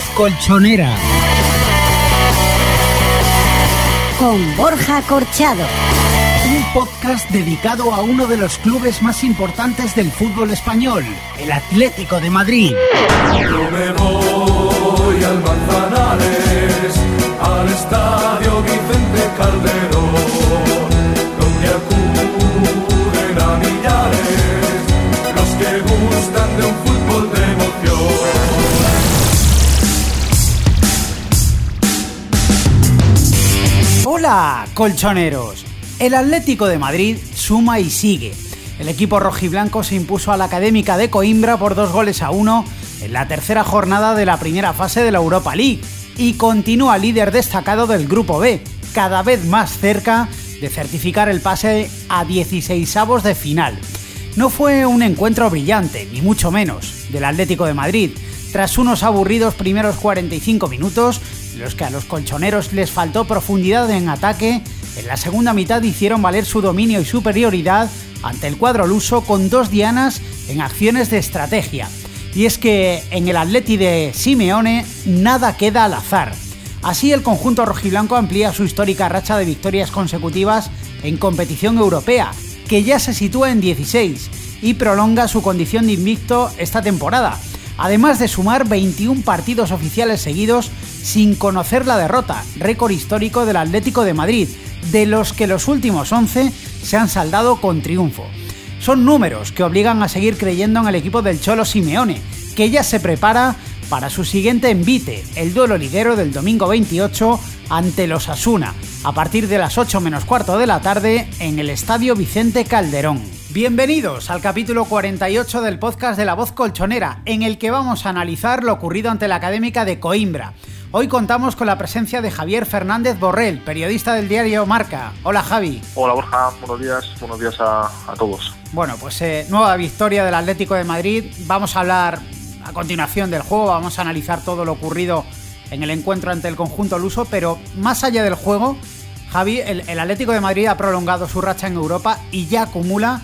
voz colchonera. Con Borja Corchado. Un podcast dedicado a uno de los clubes más importantes del fútbol español, el Atlético de Madrid. Yo me voy al Manzanares, al estadio Vicente Calderón, Colchoneros. El Atlético de Madrid suma y sigue. El equipo rojiblanco se impuso a la Académica de Coimbra por dos goles a uno en la tercera jornada de la primera fase de la Europa League y continúa líder destacado del Grupo B, cada vez más cerca de certificar el pase a 16avos de final. No fue un encuentro brillante, ni mucho menos, del Atlético de Madrid, tras unos aburridos primeros 45 minutos, los que a los colchoneros les faltó profundidad en ataque, en la segunda mitad hicieron valer su dominio y superioridad ante el cuadro luso con dos dianas en acciones de estrategia. Y es que en el Atleti de Simeone nada queda al azar. Así el conjunto rojiblanco amplía su histórica racha de victorias consecutivas en competición europea, que ya se sitúa en 16, y prolonga su condición de invicto esta temporada, además de sumar 21 partidos oficiales seguidos sin conocer la derrota, récord histórico del Atlético de Madrid, de los que los últimos 11 se han saldado con triunfo. Son números que obligan a seguir creyendo en el equipo del Cholo Simeone, que ya se prepara para su siguiente envite, el duelo lidero del domingo 28 ante los Asuna, a partir de las 8 menos cuarto de la tarde en el Estadio Vicente Calderón. Bienvenidos al capítulo 48 del podcast de La Voz Colchonera, en el que vamos a analizar lo ocurrido ante la Académica de Coimbra. Hoy contamos con la presencia de Javier Fernández Borrell, periodista del diario Marca. Hola Javi. Hola Borja, buenos días, buenos días a, a todos. Bueno, pues eh, nueva victoria del Atlético de Madrid. Vamos a hablar a continuación del juego, vamos a analizar todo lo ocurrido en el encuentro ante el conjunto luso, pero más allá del juego, Javi, el, el Atlético de Madrid ha prolongado su racha en Europa y ya acumula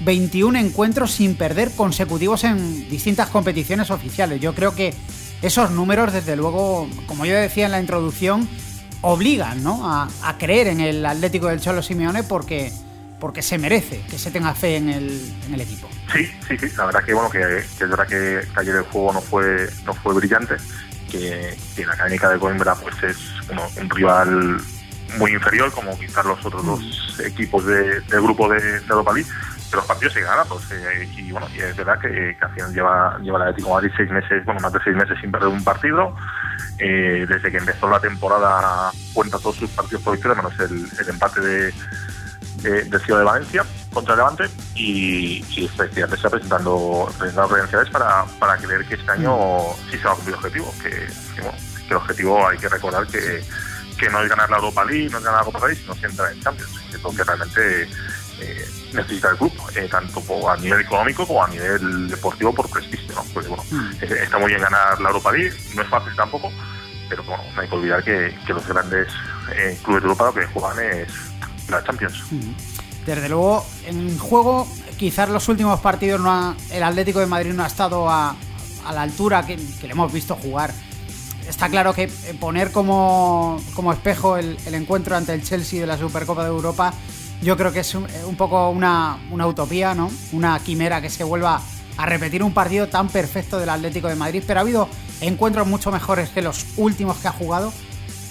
21 encuentros sin perder consecutivos en distintas competiciones oficiales. Yo creo que esos números, desde luego, como yo decía en la introducción, obligan ¿no? a, a creer en el Atlético del Cholo Simeone porque, porque se merece que se tenga fe en el, en el equipo. Sí, sí, sí, la verdad que bueno, que, que es verdad que, que ayer el juego no fue, no fue brillante, que, que la académica de Coimbra pues es uno, un rival muy inferior, como quizás los otros dos equipos de- del grupo de, de Europa League, pero los partidos se ganan, pues, eh, y bueno, y es verdad que, que al final lleva, lleva el Atlético de Madrid seis meses, bueno, más de seis meses sin perder un partido, eh, desde que empezó la temporada cuenta todos sus partidos por victoria, menos el, el empate de, de, de Ciudad de Valencia contra el Levante y, y efectivamente está presentando, presentando credenciales para, para creer que este año sí se va a cumplir el objetivo, que, que, bueno, que el objetivo hay que recordar que, que no es ganar la Europa League, no es ganar la Copa Rey, sino siempre en Champions, que que realmente eh, necesita el club, eh, tanto a nivel económico como a nivel deportivo por prestigio, ¿no? Porque bueno, eh, está muy bien ganar la Europa League, no es fácil tampoco, pero bueno, no hay que olvidar que, que los grandes eh, clubes de Europa lo que juegan es la Champions. Desde luego, en juego, quizás los últimos partidos no ha- el Atlético de Madrid no ha estado a, a la altura que, que le hemos visto jugar. Está claro que eh, poner como, como espejo el, el encuentro ante el Chelsea de la Supercopa de Europa, yo creo que es un, eh, un poco una, una utopía, ¿no? Una quimera que se vuelva a repetir un partido tan perfecto del Atlético de Madrid, pero ha habido encuentros mucho mejores que los últimos que ha jugado.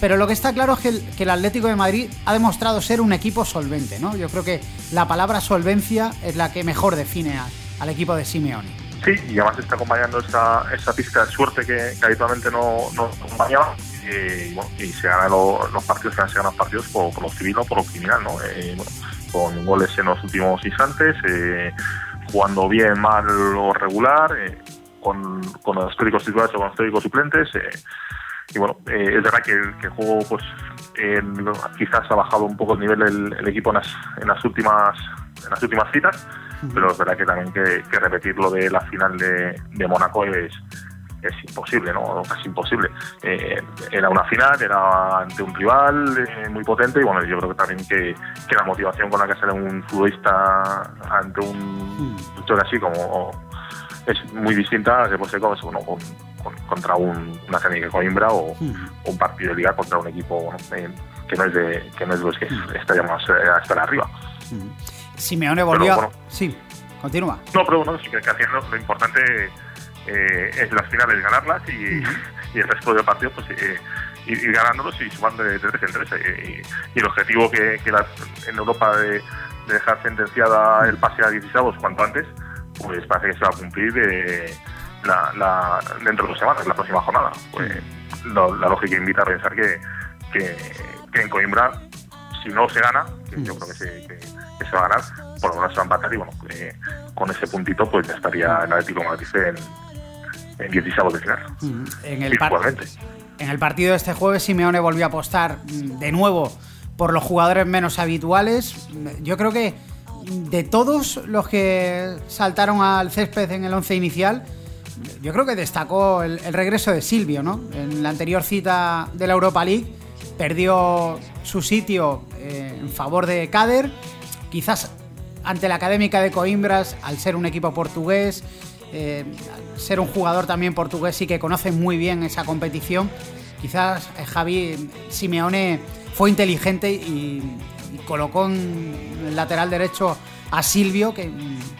Pero lo que está claro es que el, Atlético de Madrid ha demostrado ser un equipo solvente, ¿no? Yo creo que la palabra solvencia es la que mejor define al equipo de Simeone. Sí, y además está acompañando esa, esa pista de suerte que, habitualmente no, no acompañaba. Y, bueno, y se ganan los partidos, se ganan los partidos por, por, lo civil o por lo criminal, ¿no? Eh, con goles en los últimos instantes, eh, jugando bien, mal o regular, eh, con, con los históricos titulares o con los históricos suplentes. y bueno, es verdad que, el juego pues quizás ha bajado un poco el nivel el, equipo en las, en las últimas en las últimas citas pero es verdad que también que, que repetir lo de la final de, de Mónaco es, es imposible, ¿no? Casi imposible. Eh, era una final, era ante un rival eh, muy potente y bueno, yo creo que también que, que la motivación con la que sale un futbolista ante un luchador así como es muy distinta a que puede ser con, contra un, una técnica Coimbra o un partido de liga contra un equipo eh, que no es de que no es de los que está llamado a estar arriba. Simeone volvió. sí, continúa. No, pero bueno, sí que, lo importante eh, es las finales ganarlas y, y, el resto del partido pues eh, ir, ganándolos y sumando de, tres en tres. Eh, y, el objetivo que, que en Europa de, dejar sentenciada el pase a 16 cuanto antes, pues parece que se va a cumplir la, la, dentro de dos semanas, la próxima jornada. Pues, la lógica invita a pensar que, que, que en Coimbra, si no se gana, que yo creo que, se, que que se va a ganar, por lo menos se va a empatar y bueno, eh, con ese puntito pues ya estaría el Atlético de Madrid en, en 16 de final. En el, en el partido de este jueves Simeone volvió a apostar mm, de nuevo por los jugadores menos habituales. Yo creo que de todos los que saltaron al césped en el once inicial, yo creo que destacó el, regreso de Silvio, ¿no? En la anterior cita de la Europa League perdió su sitio eh, en favor de Kader quizás ante la Académica de Coimbras, al ser un equipo portugués, eh, ser un jugador también portugués y que conoce muy bien esa competición, quizás eh, Javi Simeone fue inteligente y, colocó en el lateral derecho a Silvio, que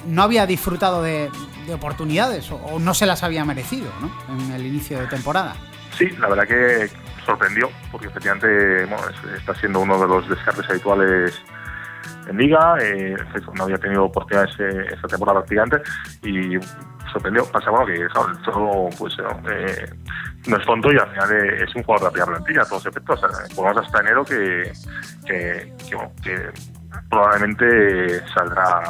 no había disfrutado de, oportunidades o, no se las había merecido en el inicio de temporada. Sí, la verdad que sorprendió, porque efectivamente está siendo uno de los descartes habituales en Liga, eh, no había tenido oportunidades eh, esta temporada prácticamente y sorprendió. Pasa bueno que todo pues, eh, no es tonto y al final es un jugador de la plantilla a todos efectos. O hasta enero que, que, que, probablemente saldrá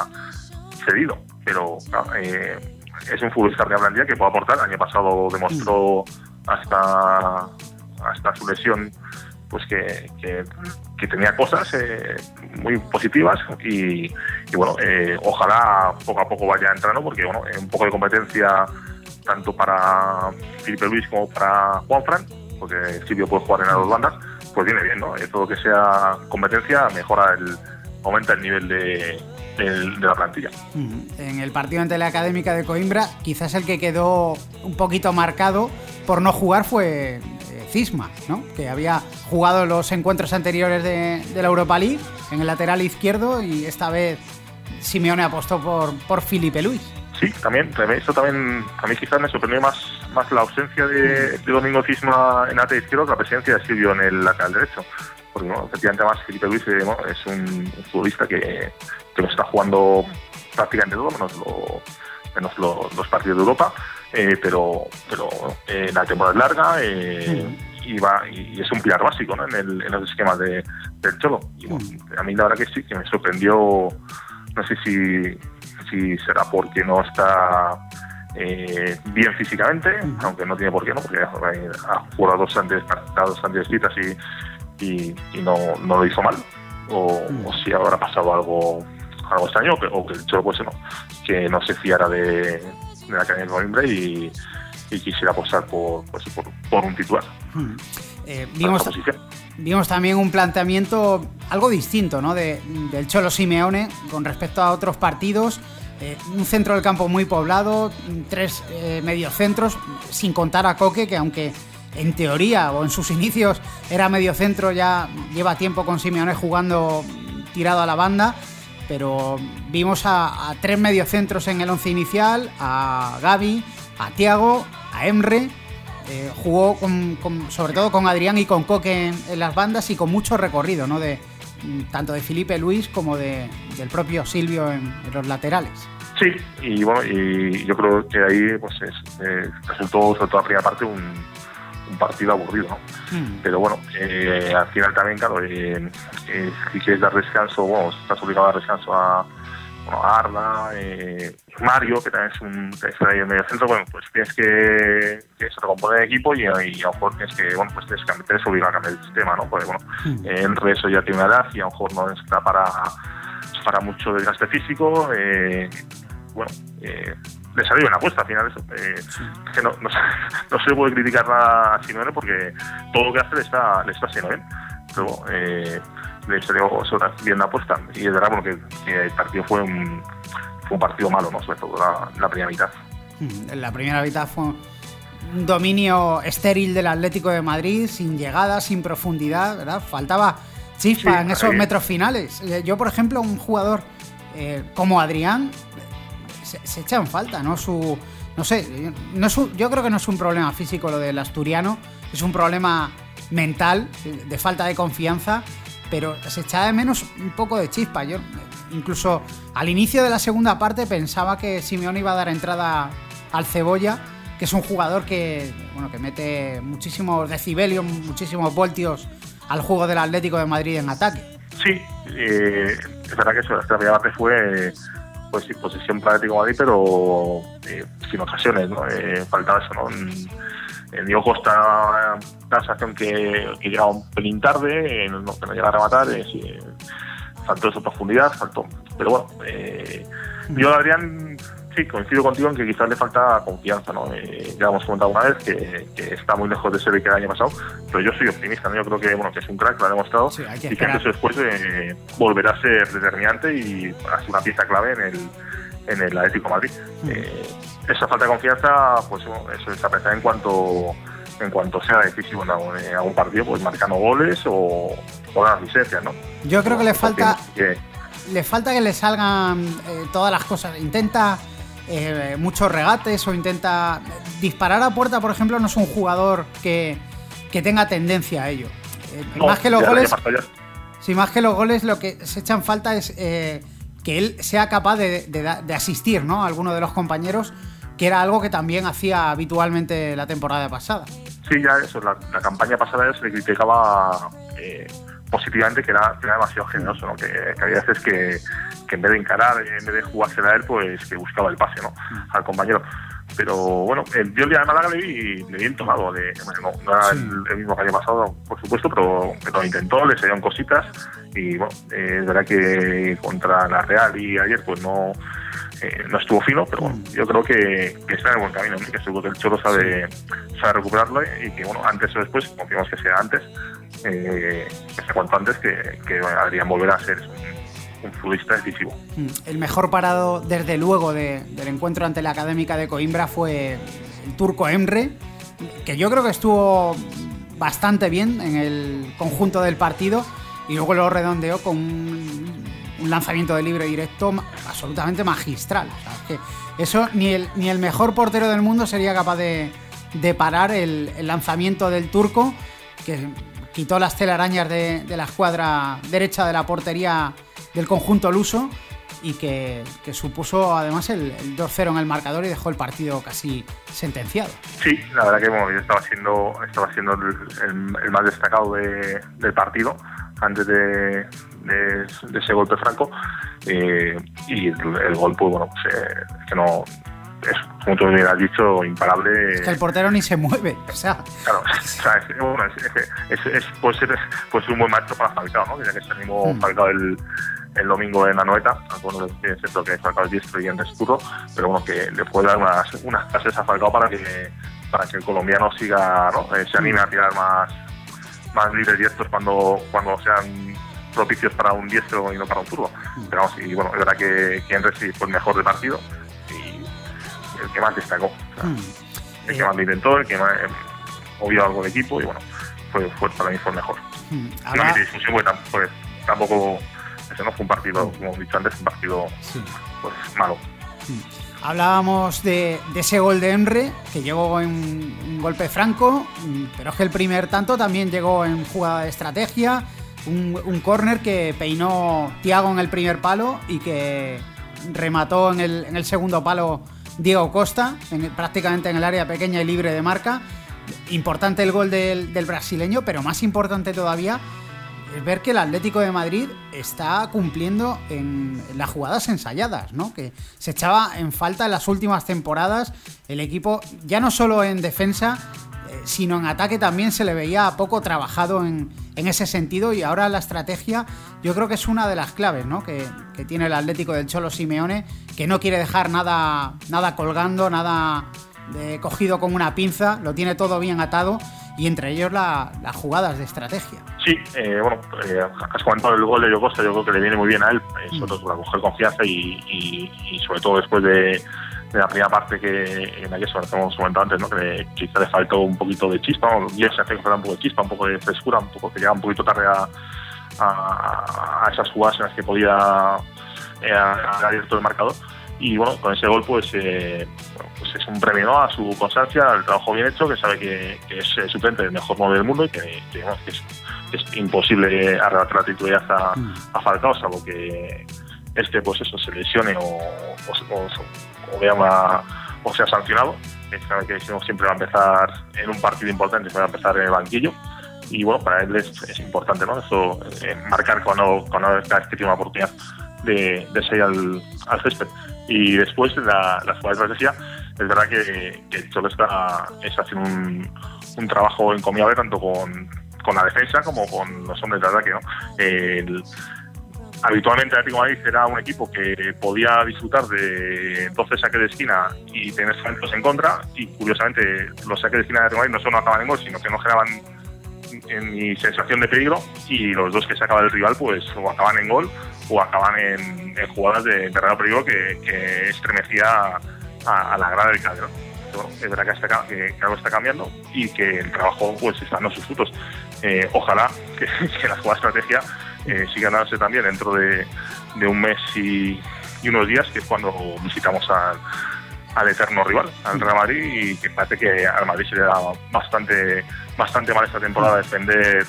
cedido, pero es un futbolista de la plantilla que puede aportar. El año pasado demostró hasta hasta su lesión pues que, que, tenía cosas eh, muy positivas y, bueno, eh, ojalá poco a poco vaya entrando porque bueno, un poco de competencia tanto para Felipe Luis como para Juan Fran, porque Silvio puede jugar en las dos bandas, pues viene bien, ¿no? Eh, todo lo que sea competencia mejora el, aumenta el nivel de, de, la plantilla. En el partido ante la Académica de Coimbra, quizás el que quedó un poquito marcado por no jugar fue Cisma, que había jugado los encuentros anteriores de, la Europa League en el lateral izquierdo y esta vez Simeone apostó por, por Felipe Luis. Sí, también, eso también, a mí quizás me sorprendió más, la ausencia de, Domingo Cisma en lateral izquierdo que la presencia de Silvio en el lateral derecho. Porque efectivamente más Felipe Luis eh, es un, futbolista que, que lo está jugando prácticamente todo, menos los partidos de Europa eh, pero pero eh, la temporada es larga eh, y, va, y, es un pilar básico ¿no? en, el, en los esquemas de, del Cholo. Y a mí la verdad que sí, que me sorprendió, no sé si, si será porque no está bien físicamente, aunque no tiene por qué, ¿no? porque ha jugado dos antes, dos antes y, y, y no, no, lo hizo mal, o, si habrá pasado algo algo extraño o que, o que el Cholo pues no, que no se fiara de, de la Academia de Coimbra y, quisiera apostar por, pues, por, un titular. Hmm. Eh, vimos, también un planteamiento algo distinto ¿no? de, del Cholo Simeone con respecto a otros partidos. Eh, un centro del campo muy poblado, tres eh, mediocentros, sin contar a Coque, que aunque en teoría o en sus inicios era mediocentro, ya lleva tiempo con Simeone jugando tirado a la banda pero vimos a, tres mediocentros en el once inicial, a Gaby, a Tiago, a Emre. Eh, jugó sobre todo con Adrián y con Coque en, las bandas y con mucho recorrido, ¿no? De, mm, tanto de Felipe Luis como de, del propio Silvio en, los laterales. Sí, y bueno, y yo creo que ahí pues es, eh, resultó, sobre todo la primera parte, un, un partido aburrido, ¿no? Mm. Pero bueno, eh, al final también, claro, eh, eh, si quieres dar descanso, bueno, estás obligado a dar descanso a, bueno, a Arda, eh, Mario, que también es un que está ahí en medio centro, bueno, pues tienes que, que se recompone el equipo y, y a lo mejor tienes que, bueno, pues tienes que tienes obligado a cambiar el sistema, ¿no? Porque bueno, Mm. eh, en eso ya tiene una edad y a lo mejor no está para, para mucho desgaste físico, eh, bueno, eh, le salió una apuesta al final eso. Eh, que no, no, se- no se puede criticar nada a Simeone porque todo lo que hace le está, le está haciendo bien. Pero eh, le salió bien la apuesta. Y es verdad bueno, que, que el partido fue un, fue un partido malo, ¿no? sobre todo la, la primera mitad. Mm, En la primera mitad fue un dominio estéril del Atlético de Madrid, sin llegada, sin profundidad, ¿verdad? Faltaba chispa Sí, en esos eh. metros finales. Eh, Yo, por ejemplo, un jugador eh, como Adrián se, se echa en falta, ¿no? Su. No sé, no es yo creo que no es un problema físico lo del asturiano, es un problema mental, de falta de confianza, pero se echa de menos un poco de chispa. Yo, incluso al inicio de la segunda parte, pensaba que Simeone iba a dar entrada al Cebolla, que es un jugador que, bueno, que mete muchísimos decibelios, muchísimos voltios al juego del Atlético de Madrid en ataque. Sí, eh, es verdad que eso, esta primera parte fue pues sí, posesión para Atlético de pero eh, sin ocasiones, ¿no? Eh, faltaba eso, ¿no? En, Diego Costa la sensación que, que llegaba un pelín tarde, eh, no, que no llegaba a rematar, sí, faltó su profundidad, faltó. Pero bueno, yo Adrián sí coincido contigo en que quizás le falta confianza, ¿no? Eh, ya hemos comentado una vez que, que está muy lejos de ser el que el año pasado, pero yo soy optimista, ¿no? Yo creo que bueno que es un crack, lo ha demostrado Sí, hay que y que antes o después eh, volverá a ser determinante y a ser una pieza clave en el, en el Atlético de Madrid. Eh, esa falta de confianza, pues bueno, eso se aprecia en cuanto en cuanto sea decisivo en algún, en algún partido, pues marcando goles o, o las licencias, ¿no? Yo creo que le falta Que- le falta que le salgan eh, todas las cosas. Intenta eh, muchos regates o intenta disparar a puerta, por ejemplo, no es un jugador que, que tenga tendencia a ello. Eh, no, más que los goles, sí, más que los goles, lo que se echan falta es eh, que él sea capaz de, de asistir, ¿no? A alguno de los compañeros, que era algo que también hacía habitualmente la temporada pasada. Sí, ya eso, la, la campaña pasada se le criticaba positivamente que era, que era demasiado generoso, ¿no? que, que había veces que, que en vez de encarar, en vez de jugársela a él, pues que buscaba el pase ¿no? al compañero. Pero bueno, el, yo el día de Málaga le vi, le vi entonado, bueno, no, no era el, el mismo que año pasado, por supuesto, pero, pero lo intentó, le salieron cositas y bueno, eh, es verdad que contra la Real y ayer pues no, eh, no estuvo fino, pero bueno, yo creo que, que está en el buen camino, ¿no? que seguro que el Cholo sabe, sabe recuperarlo y que bueno, antes o después, confiamos que sea antes, eh, que sea cuanto antes, que, que Adrián volverá a ser un, un futbolista decisivo. Mm, El mejor parado, desde luego, de- del encuentro ante la Académica de Coimbra fue el turco Emre, que yo creo que estuvo bastante bien en el conjunto del partido y luego lo redondeó con un, lanzamiento de libre directo absolutamente magistral. Eso ni el, ni el mejor portero del mundo sería capaz de, de parar el, el lanzamiento del turco, que quitó las telarañas de, la escuadra derecha de la portería del conjunto luso y que, supuso además el, el 2-0 en el marcador y dejó el partido casi sentenciado. Sí, la verdad que bueno, yo estaba siendo, estaba siendo el, más destacado de- del partido antes de, ese golpe franco eh, y el, el gol pues bueno pues, eh, que no es como tú bien has dicho imparable Es que el portero ni se mueve, o sea, Claro, o sea, es, bueno, es, puede ser puede ser un buen maestro para Falcao, ¿no? Ya que se animó Mm. Falcao el, el domingo en la noeta, bueno, es cierto que Falcao es diestro y en desturo, pero bueno, que le puede dar unas, unas clases a Falcao para que para que el colombiano siga, ¿no? Eh, se anime a tirar más más libres diestros cuando, cuando sean propicios para un diestro y no para un zurdo. Pero vamos, y bueno, es verdad que, que Henry sí fue el mejor del partido el que más destacó. O sea, mm, el Eh, que más lo intentó, el que más eh, movió algo de equipo y bueno, fue, fue para mí fue el mejor. mm, ahora- discusión porque tam- pues, tampoco, ese no fue un partido, como he dicho antes, un partido sí. pues malo. Hablábamos de, de ese gol de Emre, que llegó en un golpe franco, pero es que el primer tanto también llegó en jugada de estrategia, un, un córner que peinó Tiago en el primer palo y que remató en el, en el segundo palo Diego Costa, en- prácticamente en el área pequeña y libre de marca. Importante el gol del, del brasileño, pero más importante todavía es ver que el Atlético de Madrid está cumpliendo en las jugadas ensayadas, ¿no? Que se echaba en falta en las últimas temporadas el equipo, ya no solo en defensa, sino en ataque también se le veía poco trabajado en, en ese sentido y ahora la estrategia yo creo que es una de las claves, ¿no? Que, que tiene el Atlético del Cholo Simeone, que no quiere dejar nada, nada colgando, nada de- cogido con una pinza, lo tiene todo bien atado y entre ellos la- las jugadas de estrategia. Sí, eh, bueno, eh, has comentado el gol de Diego Costa, yo creo que le viene muy bien a él, eh, Mm. sobre todo para coger confianza y, y- y sobre todo después de, de la primera parte que en la que eso, que hemos comentado antes, ¿no? que quizá le faltó un poquito de chispa, o ya se hace que falta un poco de chispa, un poco de frescura, un poco que llega un poquito tarde a, a- a esas jugadas en las que podía eh, haber abierto el marcador. Y bueno, con ese gol pues, eh, pues es un premio ¿no? a su constancia, al trabajo bien hecho, que sabe que, que es eh, suplente del mejor 9 del mundo y que, que, bueno, que es, imposible arrebatar la titularidad a, a Falcao, salvo que este pues eso se lesione o, o, o- o o sea sancionado. Sabe que no, siempre va a empezar en un partido importante, va a empezar en el banquillo. Y bueno, para él es, es importante, ¿no? Eso, eh, marcar cuando, cuando vez que tiene una oportunidad de, de salir al, al césped. Y después, la, la jugada de estrategia, es verdad que, que Cholo está, está haciendo un, un trabajo encomiable tanto con, con la defensa como con los hombres de ataque, ¿no? El- habitualmente Atlético Madrid era un equipo que podía disfrutar de 12 saques de esquina y tener centros en contra y curiosamente los saques de esquina de Atlético Madrid no solo no acababan en gol sino que no generaban en mi sensación de peligro y los dos que sacaba el rival pues o acaban en gol o acaban en, en jugadas de, de real peligro que, que estremecía a, a la grada del Calderón. Es verdad que, que- que algo está cambiando y que el trabajo pues está dando sus frutos. Eh, ojalá que, que la jugada estrategia eh, siga dándose también dentro de, de un mes y, y unos días, que es cuando visitamos al, al eterno rival, al Real Madrid, y que parece que al Madrid se le da bastante, bastante mal esta temporada defender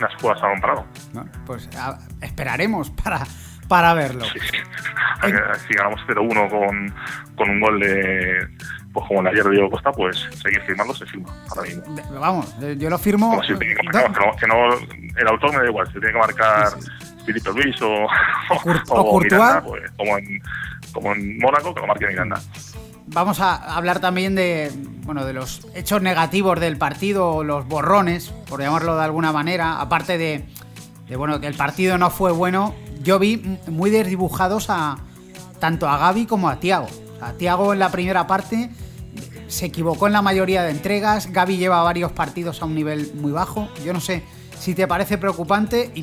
las jugadas a balón parado. Bueno, pues a- esperaremos para, para verlo. Sí, sí. Si ganamos 0-1 con, con un gol de, pues como ayer de Diego Costa, pues seguir firmando se firma ahora mismo. Vamos, de- yo lo firmo. Como si tiene que marcar, que no, que no- el autor me da igual, si tiene que marcar Filipe Luis o, o. Miranda, pues, como, en, como en Mónaco, que lo marque Miranda. Vamos a hablar también de, bueno, de los hechos negativos del partido, los borrones, por llamarlo de alguna manera. Aparte de, de, bueno, que el partido no fue bueno, yo vi muy desdibujados a tanto a Gaby como a Tiago. A Tiago en la primera parte se equivocó en la mayoría de entregas. Gaby lleva varios partidos a un nivel muy bajo. Yo no sé si te parece preocupante y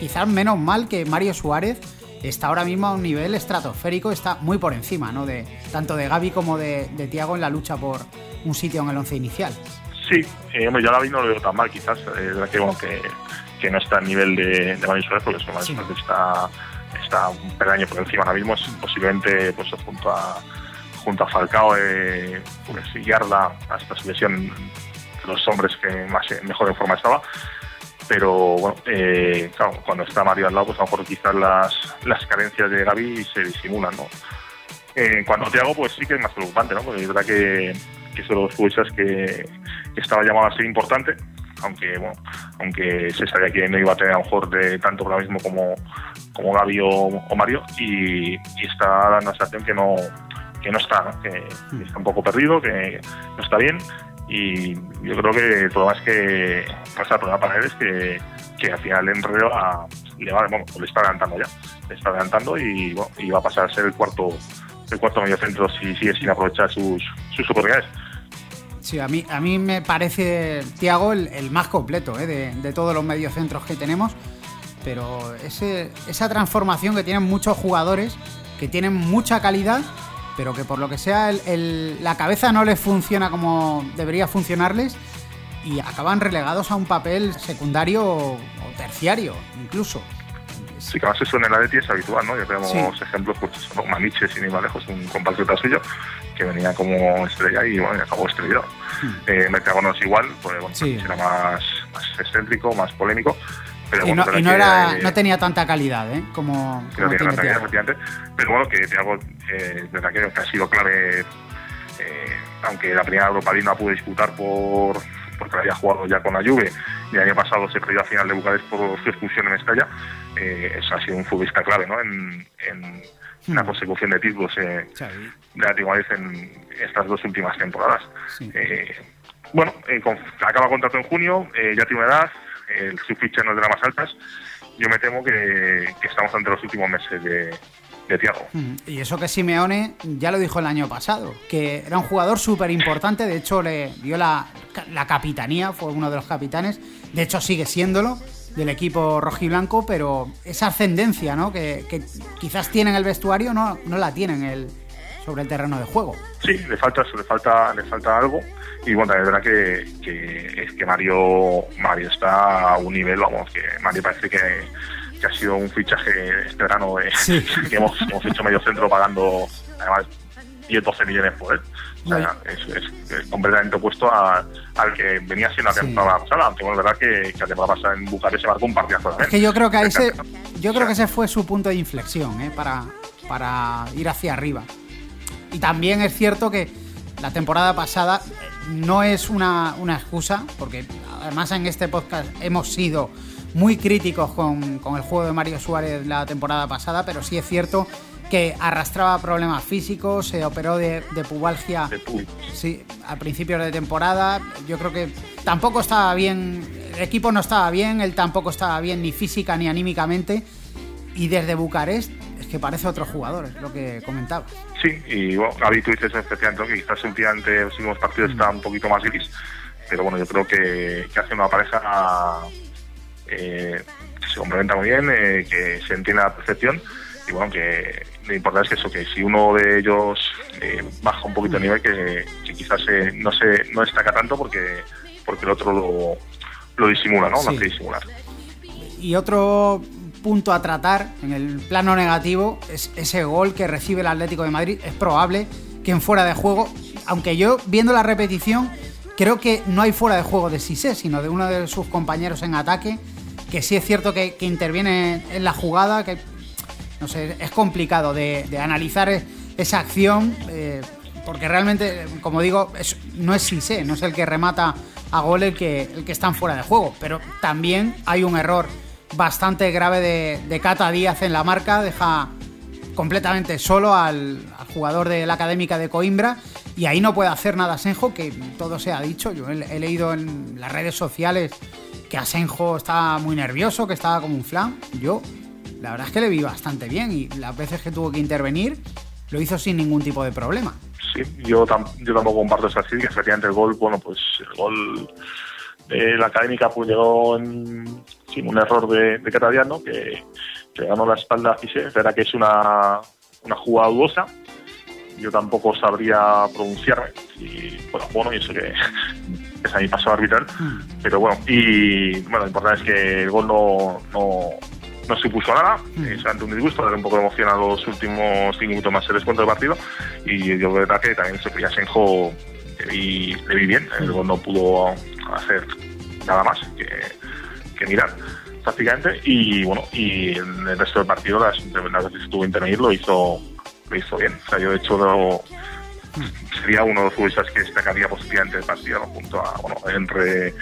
quizás menos mal que Mario Suárez está ahora mismo a un nivel estratosférico, está muy por encima, ¿no? De, tanto de Gaby como de, de Tiago en la lucha por un sitio en el once inicial. Sí, eh, hombre, yo a Gaby no lo veo tan mal, quizás. eh, Es verdad que, bueno, que, que no está al nivel de, de Mario Suárez, porque eso, Mario Sí. Suárez está, está un peldaño por encima ahora mismo. Es posiblemente pues, junto a junto a Falcao, eh, pues, y Yarda, hasta su lesión, los hombres que más mejor en forma estaba. Pero bueno, eh, claro, cuando está Mario al lado, pues a lo mejor quizás las, las carencias de Gaby se disimulan, ¿no? Eh, en a Thiago, pues sí que es más preocupante, ¿no? Porque es verdad que, que es de los futbolistas que, que estaba llamado a ser importante, aunque bueno, aunque se sabía que no iba a tener a lo mejor de tanto protagonismo como, como Gaby o, o Mario, y, y está dando la sensación que no, que no está. Que, que está un poco perdido, que no está bien, y yo creo que problema es que pasa problema para él es que, que al final el enredo a- le va, bueno, le está adelantando ya, le está adelantando y, bueno, y va a pasar a ser el cuarto el cuarto medio centro si sigue sin aprovechar sus, sus oportunidades. Sí, a mí, a mí me parece Tiago el, el más completo ¿eh? de, de todos los mediocentros que tenemos. Pero ese, esa transformación que tienen muchos jugadores, que tienen mucha calidad, pero que por lo que sea el- el- la cabeza no les funciona como debería funcionarles y acaban relegados a un papel secundario o, terciario incluso. Sí, que además eso en el Atleti es habitual, ¿no? Ya tenemos Sí. ejemplos, pues, Maniche, sin ir más lejos, un compatriota suyo, que venía como estrella y, bueno, y acabó estrellado. Eh, no es igual, pues, bueno, Sí. era más, más excéntrico, más polémico, y, no, era, no, tenía tanta calidad, ¿eh? Como, como no tenía tanta calidad, Pero bueno, que Thiago, eh, verdad que, ha sido clave, eh, aunque la primera Europa League no pudo disputar por porque había jugado ya con la Juve y el año pasado se perdió a final de Bucarest por su expulsión en Estalla, eh, eso ha sido un futbolista clave ¿no? en, en la hmm. consecución de títulos eh, de la vez en estas dos últimas temporadas. Eh, bueno, eh, acaba contrato en junio, eh, ya tiene una edad, el, su ficha no es de las más altas. Yo me temo que, estamos ante los últimos meses de, de Thiago. Y eso que Simeone ya lo dijo el año pasado, que era un jugador súper importante, de hecho le dio la, la, capitanía, fue uno de los capitanes, de hecho sigue siéndolo del equipo rojiblanco, pero esa ascendencia ¿no? que, quizás tiene en el vestuario no, no la tienen el, sobre el terreno de juego. Sí, le falta le falta, le falta algo. Y bueno, es verdad que, que, es que Mario, Mario está a un nivel, vamos, que Mario parece que, ha sido un fichaje este verano que hemos, hemos hecho medio centro pagando además 10 12 millones por él. O sea, es, completamente opuesto a, al que venía siendo la temporada pasada, aunque bueno, es verdad que, que, la temporada pasada en Bucarest se marcó un partidazo. Es que yo creo que ese, yo creo que ese fue su punto de inflexión, ¿eh? para, para ir hacia arriba. Y también es cierto que la temporada pasada no es una, excusa, porque además en este podcast hemos sido muy críticos con, el juego de Mario Suárez la temporada pasada, pero sí es cierto que arrastraba problemas físicos, se operó de, pubalgia sí, a principios de temporada. Yo creo que tampoco estaba bien, el equipo no estaba bien, él tampoco estaba bien ni física ni anímicamente. Y desde Bucarest que parece otro jugador, es lo que comentaba. Sí, y bueno, Gaby, tú dices especialmente que quizás últimamente los últimos partidos está un poquito más gris, pero bueno, yo creo que, hace una pareja eh, que se complementa muy bien, eh, que se entiende a la perfección y bueno, que lo importante es que eso, que si uno de ellos eh, baja un poquito de nivel, que, quizás no se no destaca tanto porque porque el otro lo, lo disimula, ¿no? Lo hace disimular. Y otro punto a tratar en el plano negativo es ese gol que recibe el Atlético de Madrid. Es probable que en fuera de juego, aunque yo viendo la repetición, creo que no hay fuera de juego de Sisé, sino de uno de sus compañeros en ataque, que sí es cierto que, interviene en la jugada, que no sé, es complicado de, analizar esa acción, eh, porque realmente, como digo, no es Sisé, no es el que remata a gol el que, el que está en fuera de juego, pero también hay un error bastante grave de, Cata Díaz en la marca, deja completamente solo al, jugador de la Académica de Coimbra y ahí no puede hacer nada Asenjo, que todo se ha dicho. Yo he, leído en las redes sociales que Asenjo estaba muy nervioso, que estaba como un flan. Yo, la verdad es que le vi bastante bien y las veces que tuvo que intervenir lo hizo sin ningún tipo de problema. Sí, yo, yo tampoco comparto esa crítica. Efectivamente, el gol, bueno, pues el gol de la académica pues llegó en, sin un error de, de Catadiano que, que, ganó la espalda se verá que es una, una jugada dudosa. Yo tampoco sabría pronunciarme y bueno, bueno y eso que es a mi paso arbitral. Hmm. pero bueno y bueno lo importante es que el gol no, no, no supuso nada, mm. es ante un disgusto, darle un poco de emoción a los últimos cinco minutos más el descuento del partido. Y yo verdad que también se a Senjo y le vi bien, el gol no pudo hacer nada más que, que mirar prácticamente y bueno y en el resto del partido las, las veces que estuvo intervenir lo hizo lo hizo bien o sea yo de hecho sería uno de los futbolistas que destacaría positivamente el partido junto a bueno entre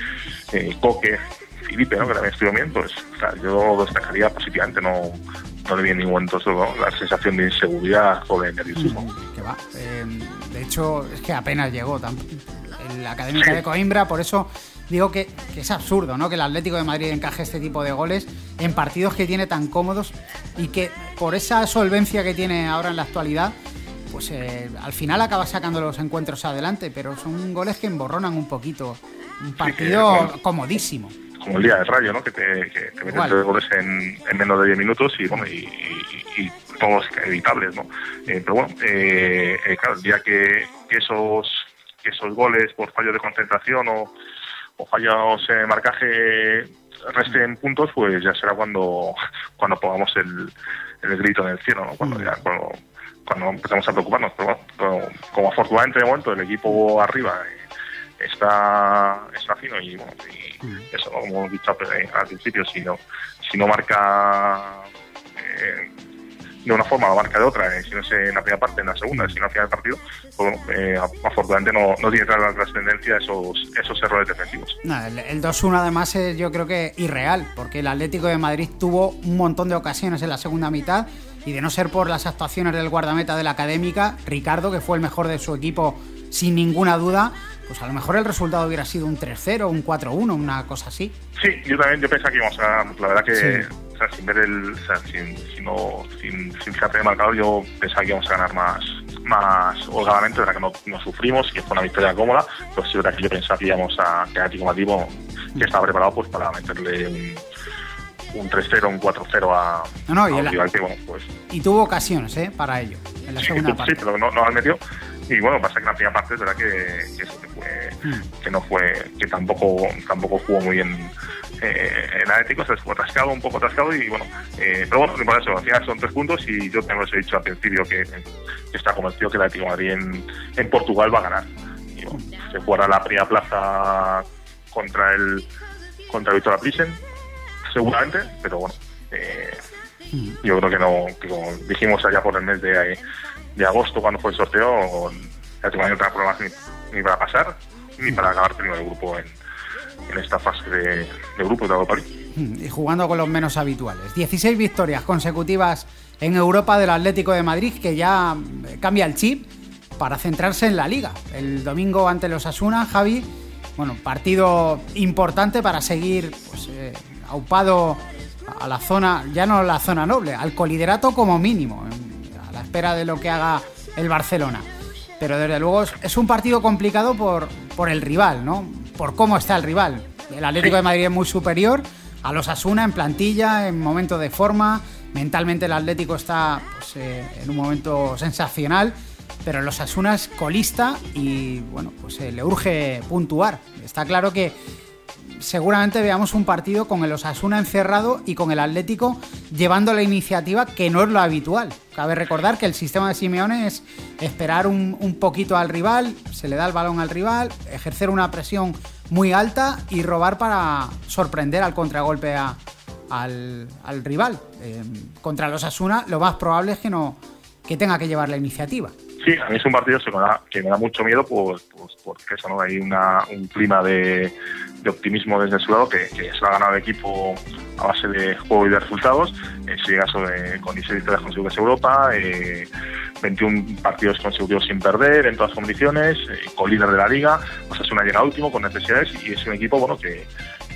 eh, Coque Felipe ¿no? que también estuvo bien pues o sea, yo lo destacaría positivamente no no le vi en ningún momento la sensación de inseguridad o de nerviosismo. Mm, que va. Eh, de hecho, es que apenas llegó en la Académica de Coimbra, por eso digo que, es absurdo, ¿no? Que el Atlético de Madrid encaje este tipo de goles en partidos que tiene tan cómodos y que por esa solvencia que tiene ahora en la actualidad, pues eh, al final acaba sacando los encuentros adelante, pero son goles que emborronan un poquito. Un partido comodísimo como el día del Rayo, ¿no? Que te, que te metes tres goles en, en, menos de 10 minutos y, bueno, y, y, todos evitables, ¿no? Eh, pero bueno, eh, eh, claro, el día que, esos, esos goles por fallos de concentración o, o fallos en marcaje resten puntos, pues ya será cuando, cuando pongamos el, el grito en el cielo, ¿no? Cuando ya, cuando, cuando empezamos a preocuparnos. Pero bueno, como, afortunadamente de momento el equipo arriba está, está fino y, bueno, y Mm. eso, ¿no? como hemos dicho al al principio, si no, si no marca eh, de una forma o marca de otra, eh, si no es en la primera parte, en la segunda, si no al final del partido, pues eh, afortunadamente no, no tiene la trascendencia esos, esos errores defensivos. El, el 2-1 además es yo creo que irreal, porque el Atlético de Madrid tuvo un montón de ocasiones en la segunda mitad y de no ser por las actuaciones del guardameta de la Académica, Ricardo, que fue el mejor de su equipo sin ninguna duda, pues a lo mejor el resultado hubiera sido un 3-0, un 4-1, una cosa así. Sí, yo también yo pensaba que íbamos a la verdad que Sí. o sea, sin ver el, o sea, sin, sin, no, sin, sin fijarte en el marcador, yo pensaba que íbamos a ganar más, más holgadamente, de verdad que no, no sufrimos, que fue una victoria cómoda, pero sí verdad que yo pensaba que íbamos a que Atlético de Madrid, que estaba preparado pues para meterle un, un 3-0, un 4-0 a, No, no, y a un el- rival que, bueno, pues Y tuvo ocasiones, ¿eh? Para ello, en la sí, segunda sí, parte. pero no, no al medio. Y bueno, pasa que en la primera parte es verdad que, que, eso, que, fue, Mm. que no fue, que tampoco, tampoco jugó muy bien eh, en Atlético, se fue atascado, un poco atascado y bueno, eh, pero bueno, por eso, al final son tres puntos y yo también os he dicho al principio que, que está convencido que el Atlético de Madrid en, en Portugal va a ganar. Y bueno, se jugará la primera plaza contra el contra Victoria Plzen, seguramente, pero bueno, eh, yo creo que no, que como dijimos allá por el mes de, de agosto cuando fue el sorteo, ya tengo tenga problemas ni, ni para pasar, ni para acabar primero el grupo en, esta fase de, grupo de Europa. Mm, y jugando con los menos habituales. 16 victorias consecutivas en Europa del Atlético de Madrid, que ya eh, cambia el chip para centrarse en la liga. El domingo ante los Asuna, Javi, bueno, partido importante para seguir pues, eh, aupado a la zona, ya no la zona noble, al coliderato como mínimo, a espera de lo que haga el Barcelona. Pero desde luego es, un partido complicado por, por el rival, ¿no? Por cómo está el rival. El Atlético de Madrid es muy superior a los Asuna en plantilla, en momento de forma. Mentalmente el Atlético está pues, eh, en un momento sensacional. Pero los Asuna es colista y bueno, pues eh, le urge puntuar. Está claro que seguramente veamos un partido con el Osasuna encerrado y con el Atlético llevando la iniciativa, que no es lo habitual. Cabe recordar que el sistema de Simeone es esperar un, poquito al rival, se le da el balón al rival, ejercer una presión muy alta y robar para sorprender al contragolpe al rival. Eh, contra los Asuna lo más probable es que no que tenga que llevar la iniciativa. Sí, a mí es un partido que me da, mucho miedo pues, pues porque eso, ¿no? hay un clima de, optimismo desde su lado que, que se lo ha ganado el equipo a base de juego y de resultados. Ese caso, de, con 16 victorias consecutivas Europa, eh, 21 partidos consecutivos sin perder en todas las competiciones, eh, con líder de la liga. O sea, es una llega último con necesidades y es un equipo bueno que,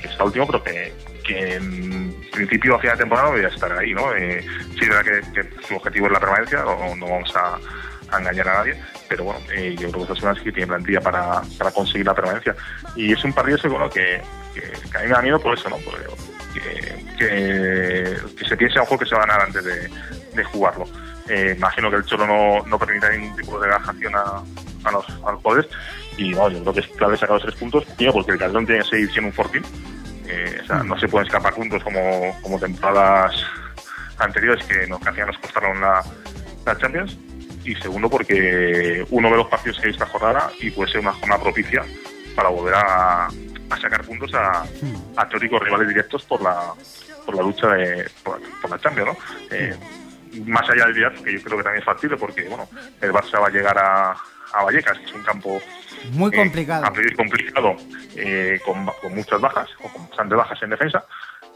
está último, pero que, en principio a final de temporada no debería estar ahí. ¿no? Eh, sí, es verdad que, que su objetivo es la permanencia, no, no vamos a a engañar a nadie, pero bueno, eh, yo creo que Osasuna sí que tiene plantilla para, para conseguir la permanencia. Y es un partido seguro que, que, que a mí me da miedo por eso, ¿no? Por, que, que, se piense a juego que se va a ganar antes de, de jugarlo. Eh, imagino que el Cholo no, no permitirá ningún tipo de relajación a, a, los, a los jugadores y no, yo creo que es clave sacar los tres puntos, tío, porque el Calderón tiene que seguir siendo un fortín. Eh, o sea, no se pueden escapar puntos como, como temporadas anteriores que nos, hacían nos costaron la, la Champions y segundo porque uno de los partidos que hay esta jornada y puede ser una jornada propicia para volver a, a sacar puntos a, a teóricos rivales directos por la por la lucha de, por, por la Champions, ¿no? Eh, más allá del Villar, que yo creo que también es factible porque bueno el Barça va a llegar a, a Vallecas, que es un campo Muy eh, complicado. priori complicado, eh, con, con muchas bajas, o con bastantes bajas en defensa,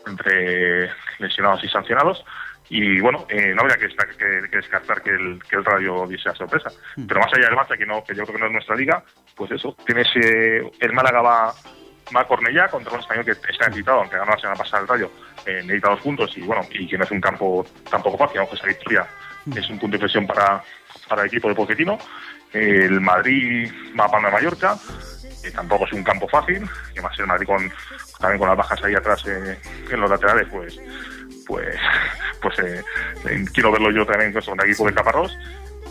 entre lesionados y sancionados. Y bueno, eh, no habría que, que- que descartar que el, que el Radio la sorpresa. Pero más allá del Barça, que, no, que yo creo que no es nuestra liga, pues eso, tienes eh, el Málaga va, va a Cornellá contra un español que está necesitado, aunque ganó la semana pasada el Rayo, eh, necesita dos puntos y bueno, y que no es un campo tampoco fácil, aunque esa victoria es un punto de inflexión para, para el equipo de Pochettino. El Madrid va a Palma de Mallorca, que tampoco es un campo fácil, que más el Madrid con, también con las bajas ahí atrás eh, en los laterales, pues pues pues eh, eh, quiero verlo yo también con el equipo de Caparrós.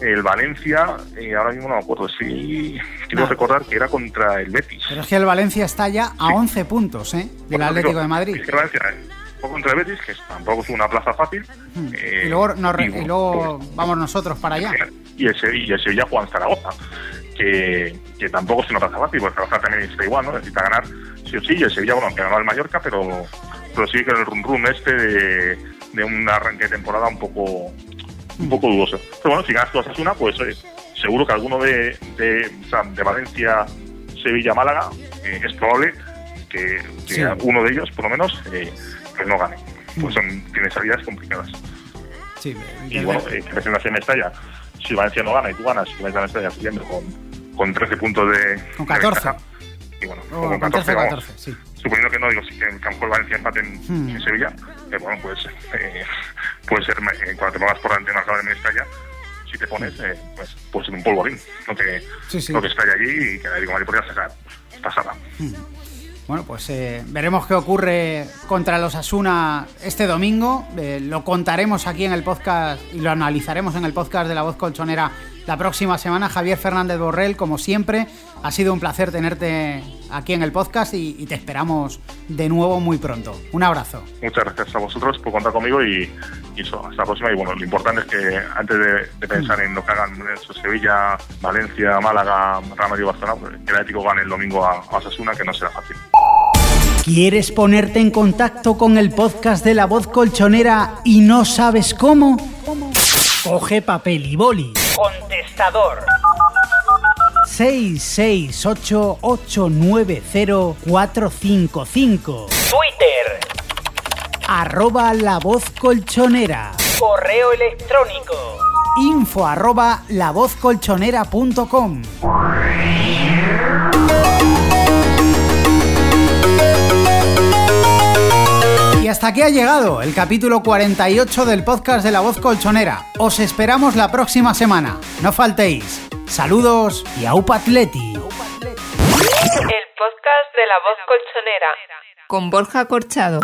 El Valencia, eh, ahora mismo no me acuerdo, sí, quiero No. recordar que era contra el Betis. Pero es que el Valencia está ya a 11 puntos ¿eh? del Bueno, Atlético digo, de Madrid. es que Valencia eh, contra el Betis, que tampoco es una plaza fácil. eh, y luego, nos y, y luego pues, vamos nosotros para allá. y el, Sevilla, y el Sevilla juega en Zaragoza. que, que tampoco se nos pasa fácil, porque Zaragoza también está igual, ¿no? Necesita ganar sí o sí, y el Sevilla, bueno, que ganó al Mallorca, pero, pero sí que el rum rum este de, de un arranque de temporada un poco un poco dudoso. Pero bueno, si ganas todas una, pues eh, seguro que alguno de, de, o sea, de Valencia, Sevilla, Málaga, eh, es probable que, que Sí. uno de ellos, por lo menos, eh, que no gane. Pues son, tiene salidas complicadas. Sí, Y bueno, eh, que en Mestalla, si Valencia no gana y tú ganas, si Valencia en Mestalla siguiendo con, con 13 puntos de, Con de 14. ventaja, y bueno, Oh, o con con 14, 13 vamos, 14, sí. Suponiendo que no, digo, si que, a lo mejor Valencia en, Hmm. en Sevilla, eh, bueno, pues eh, puede ser, eh, cuando te pongas por delante marcador de Mestalla, si te pones, eh, pues puede ser un polvorín, lo que, Sí, sí. lo que está allí y que digo, Madrid podría sacar pasada. Bueno, pues eh, veremos qué ocurre contra los Asuna este domingo. Eh, lo contaremos aquí en el podcast y lo analizaremos en el podcast de La Voz Colchonera la próxima semana. Javier Fernández Borrell, como siempre, ha sido un placer tenerte aquí en el podcast y, y te esperamos de nuevo muy pronto. Un abrazo. Muchas gracias a vosotros por contar conmigo y, y eso, hasta la próxima. Y bueno, lo importante es que antes de, de pensar en lo que hagan eso, Sevilla, Valencia, Málaga, Real Madrid y Barcelona, pues, que el Atlético gane el domingo a, a Osasuna, que no será fácil. ¿Quieres ponerte en contacto con el podcast de La Voz Colchonera y no sabes cómo? Coge papel y boli. Contestador. 668-890-455. Twitter. Arroba La Voz Colchonera. Correo electrónico. Info arroba lavozcolchonera.com. hasta aquí ha llegado el capítulo 48 del podcast de La Voz Colchonera. Os esperamos la próxima semana. No faltéis. Saludos y aupa atleti. El podcast de la voz colchonera. Con Borja Corchado.